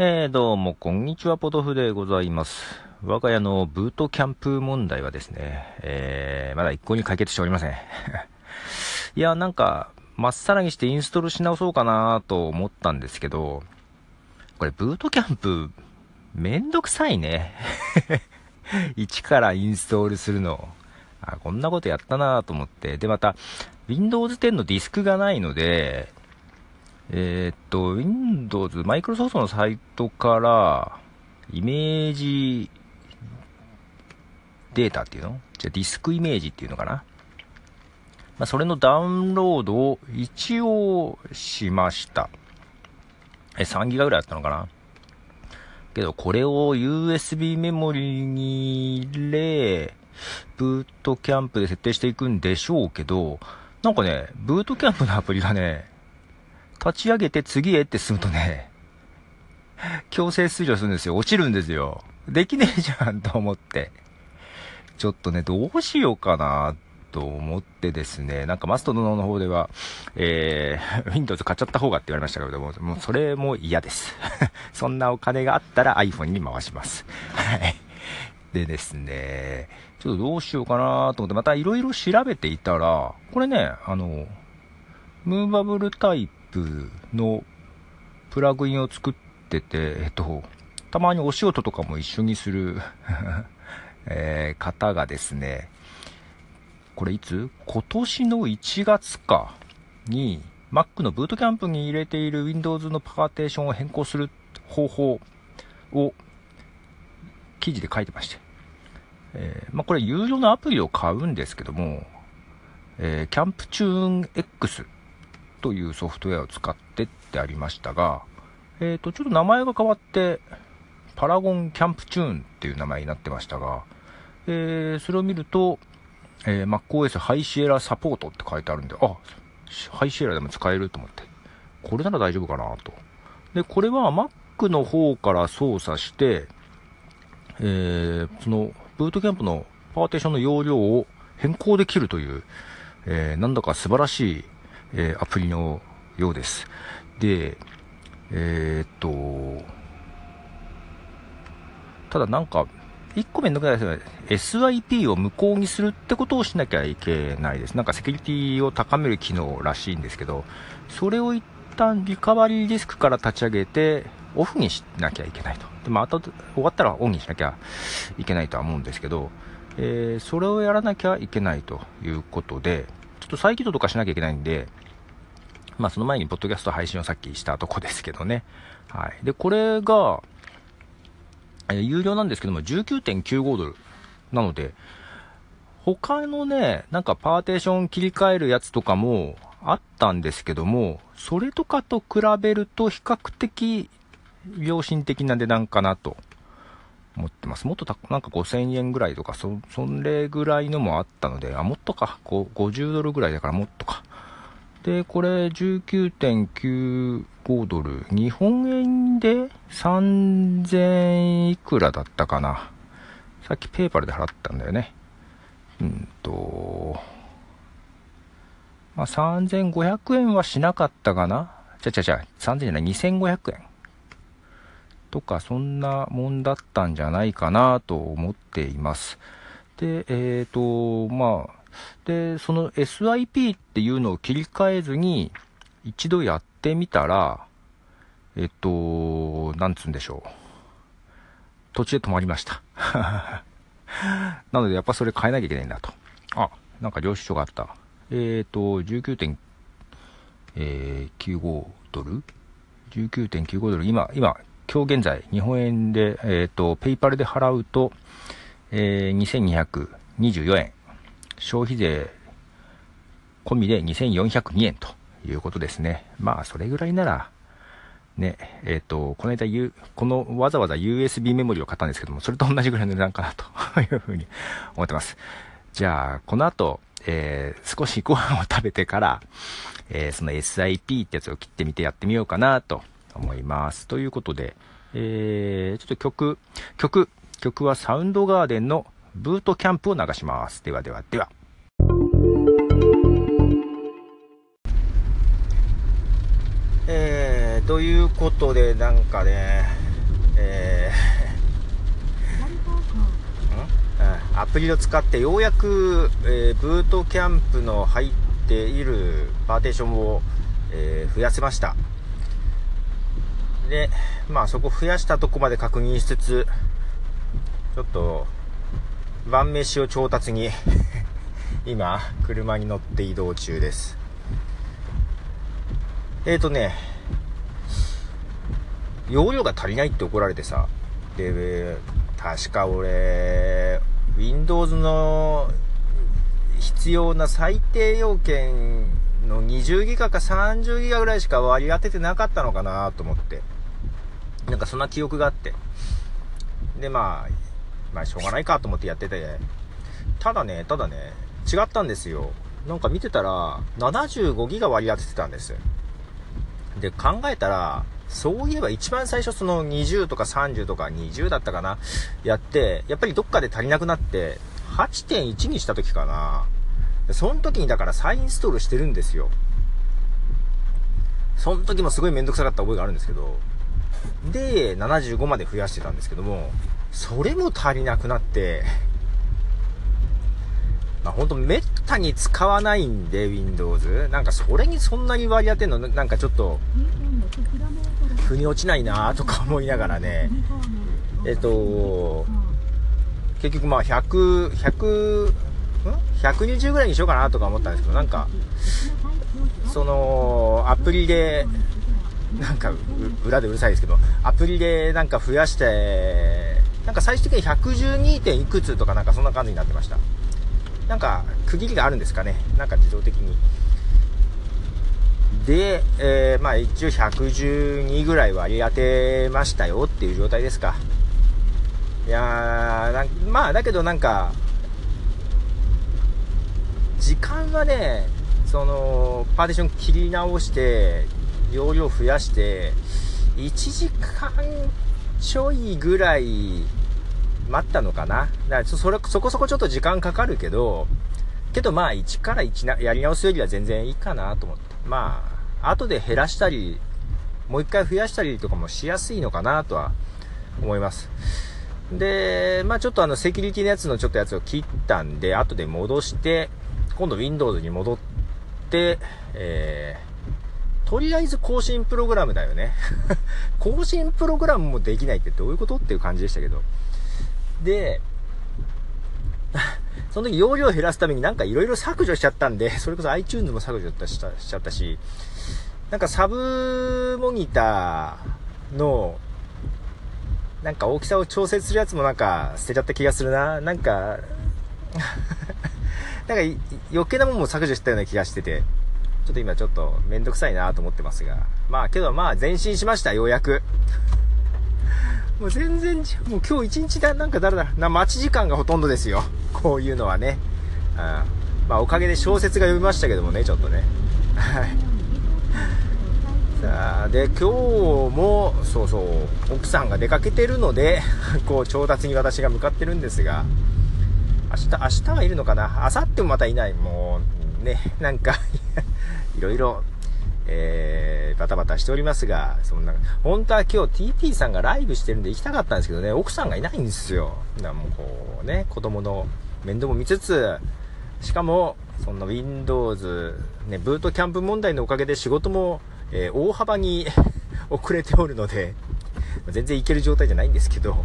えー、どうも、こんにちは、ポトフでございます。我が家のブートキャンプ問題はですね、えー、まだ一向に解決しておりません。いや、なんか、まっさらにしてインストールし直そうかなと思ったんですけど、これ、ブートキャンプ、めんどくさいね。一からインストールするの。あ、こんなことやったなと思って。で、また、Windows 10のディスクがないので、えー、っと、Windows、マイクロソフトのサイトから、イメージデータっていうの？じゃディスクイメージっていうのかな？まあ、それのダウンロードを一応しました。え、3ギガぐらいあったのかな？けど、これを USB メモリに入れ、ブートキャンプで設定していくんでしょうけど、なんかね、ブートキャンプのアプリがね、立ち上げて次へって進むとね、強制出場するんですよ。落ちるんですよ。できねえじゃんと思って。ちょっとね、どうしようかなと思ってですね、なんかマストドの方では、えー、Windows 買っちゃった方がって言われましたけども、もうそれも嫌です。そんなお金があったら iPhone に回します。はい。でですね、ちょっとどうしようかなと思って、また色々調べていたら、これね、あの、ムーバブルタイープのプラグインを作ってて、えっと、たまにお仕事とかも一緒にする えー、方がですね、これいつ？今年の1月かに Mac のブートキャンプに入れている Windows のパーテーションを変更する方法を記事で書いてまして、えー、まあ、これ有料のアプリを買うんですけども、えー、 Camptune X というソフトウェアを使ってってありましたが、えっ、と、ちょっと名前が変わって、 Paragon Camptune っていう名前になってましたが、えー、それを見ると、えー、MacOS ハイシエラサポートって書いてあるんで、あ、 High Sierra でも使えると思って、これなら大丈夫かなと。で、これは Mac の方から操作して、えー、その、ブートキャンプのパーテーションの容量を変更できるという、えー、なんだか素晴らしいえー、アプリのようです。で、えー、っと、ただなんか、1個めんどくさいですよね。SIP を無効にするってことをしなきゃいけないです。なんかセキュリティを高める機能らしいんですけど、それを一旦リカバリーディスクから立ち上げて、オフにしなきゃいけないと。で、まあ、終わったらオンにしなきゃいけないとは思うんですけど、えー、それをやらなきゃいけないということで、ちょっと再起動とかしなきゃいけないんで、まあその前にポッドキャスト配信をさっきしたとこですけどね。はい。で、これが、え、有料なんですけども、19.95ドル。なので、他のね、なんかパーテーション切り替えるやつとかもあったんですけども、それとかと比べると比較的良心的な値段かなと思ってます。もっとた、なんか5000円ぐらいとか、そ、それぐらいのもあったので、あ、もっとか、50ドルぐらいだからもっとか。で、これ19.95ドル。日本円で3000いくらだったかな。さっきペーパルで払ったんだよね。うんと、まあ、3500円はしなかったかな。ちゃちゃちゃ、3000じゃない、2500円。とか、そんなもんだったんじゃないかなと思っています。で、えっ、ー、と、まあ、で、その SIP っていうのを切り替えずに、一度やってみたら、えっと、なんつうんでしょう。途中で止まりました。なので、やっぱそれ変えなきゃいけないんだと。あ、なんか領収書があった。えっ、ー、と、19.95ドル ?19.95 ドル。今、今、今日現在、日本円で、えっ、ー、と、ペイパルで払うと、えー、2224円。消費税込みで2402円ということですね。まあ、それぐらいなら、ね、えっ、ー、と、この間、このわざわざ USB メモリを買ったんですけども、それと同じぐらいの値段かなと いうふうに思ってます。じゃあ、この後、えー、少しご飯を食べてから、えー、その SIP ってやつを切ってみてやってみようかなと思います。ということで、えー、ちょっと曲、曲、曲はサウンドガーデンのブートキャンプを流します。ではではでは。えー、ということで、なんかね、えー、アプリを使ってようやく、えー、ブートキャンプの入っているパーテーションを、えー、増やせました。で、まあそこ増やしたとこまで確認しつつ、ちょっと、晩飯を調達に 今、車に乗って移動中です。えっ、ー、とね、容量が足りないって怒られてさ、で、確か俺、Windows の必要な最低要件の20ギガか30ギガぐらいしか割り当ててなかったのかなと思って。なんかそんな記憶があって。で、まあ、まあしょうがないかと思ってやってて、ただね、ただね、違ったんですよ。なんか見てたら、75ギガ割り当ててたんです。で、考えたら、そういえば一番最初その20とか30とか20だったかなやって、やっぱりどっかで足りなくなって、8.1にした時かな。その時にだから再インストールしてるんですよ。その時もすごいめんどくさかった覚えがあるんですけど、で、75まで増やしてたんですけども、それも足りなくなって、まあ、ほんとめったに使わないんで、Windows。なんかそれにそんなに割り当てんの、なんかちょっと、腑に落ちないなとか思いながらね、えっと、結局まあ100、100、ん ?120 ぐらいにしようかなとか思ったんですけど、なんか、その、アプリで、なんか、裏でうるさいですけど、アプリでなんか増やして、なんか最終的に 112. 点いくつとかなんかそんな感じになってました。なんか、区切りがあるんですかね。なんか自動的に。で、えー、まあ一応112ぐらい割り当てましたよっていう状態ですか。いやー、まあだけどなんか、時間はね、その、パーティション切り直して、容量増やして、1時間ちょいぐらい待ったのかな。だからそれ、そこそこちょっと時間かかるけど、けどまあ1から1な、やり直すよりは全然いいかなと思って。まあ、後で減らしたり、もう一回増やしたりとかもしやすいのかなとは思います。で、まあちょっとあのセキュリティのやつのちょっとやつを切ったんで、後で戻して、今度 Windows に戻って、えー、とりあえず更新プログラムだよね。更新プログラムもできないってどういうことっていう感じでしたけど。で、その時容量を減らすためになんか色々削除しちゃったんで、それこそ iTunes も削除しちゃったし、なんかサブモニターの、なんか大きさを調節するやつもなんか捨てちゃった気がするな。なんかなんか余計なもんも削除したような気がしてて、ちょっと今ちょっとめんどくさいなと思ってますが。まあけどまあ前進しました、ようやく。もう全然、もう今日一日だ、なんかだらだら、な、待ち時間がほとんどですよ。こういうのはね。うん。まあおかげで小説が読みましたけどもね、ちょっとね。はい。さあ、で、今日も、そうそう、奥さんが出かけてるので、こう、調達に私が向かってるんですが、明日、明日はいるのかな？明後日もまたいない。もう、ね、なんかいろいろえー、バタバタしておりますが、そんな、本当は今日 TT さんがライブしてるんで行きたかったんですけどね、奥さんがいないんですよ。だかもうこうね、子供の面倒も見つつ、しかも、そんな Windows、ね、ブートキャンプ問題のおかげで仕事も、えー、大幅に 遅れておるので、全然いける状態じゃないんですけど、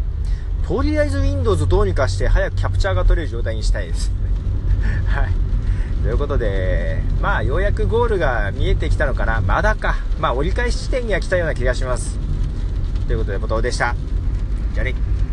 とりあえず Windows どうにかして早くキャプチャーが取れる状態にしたいです。はい。ということで、まあ、ようやくゴールが見えてきたのかな。まだか。まあ、折り返し地点には来たような気がします。ということで、後藤でした。じゃあね。